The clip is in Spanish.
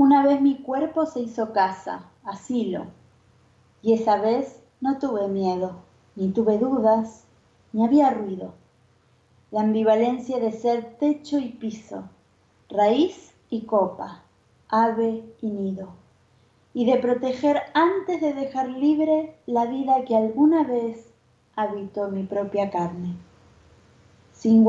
Una vez mi cuerpo se hizo casa, asilo, y esa vez no tuve miedo, ni tuve dudas, ni había ruido. La ambivalencia de ser techo y piso, raíz y copa, ave y nido, y de proteger antes de dejar libre la vida que alguna vez habitó mi propia carne. Sin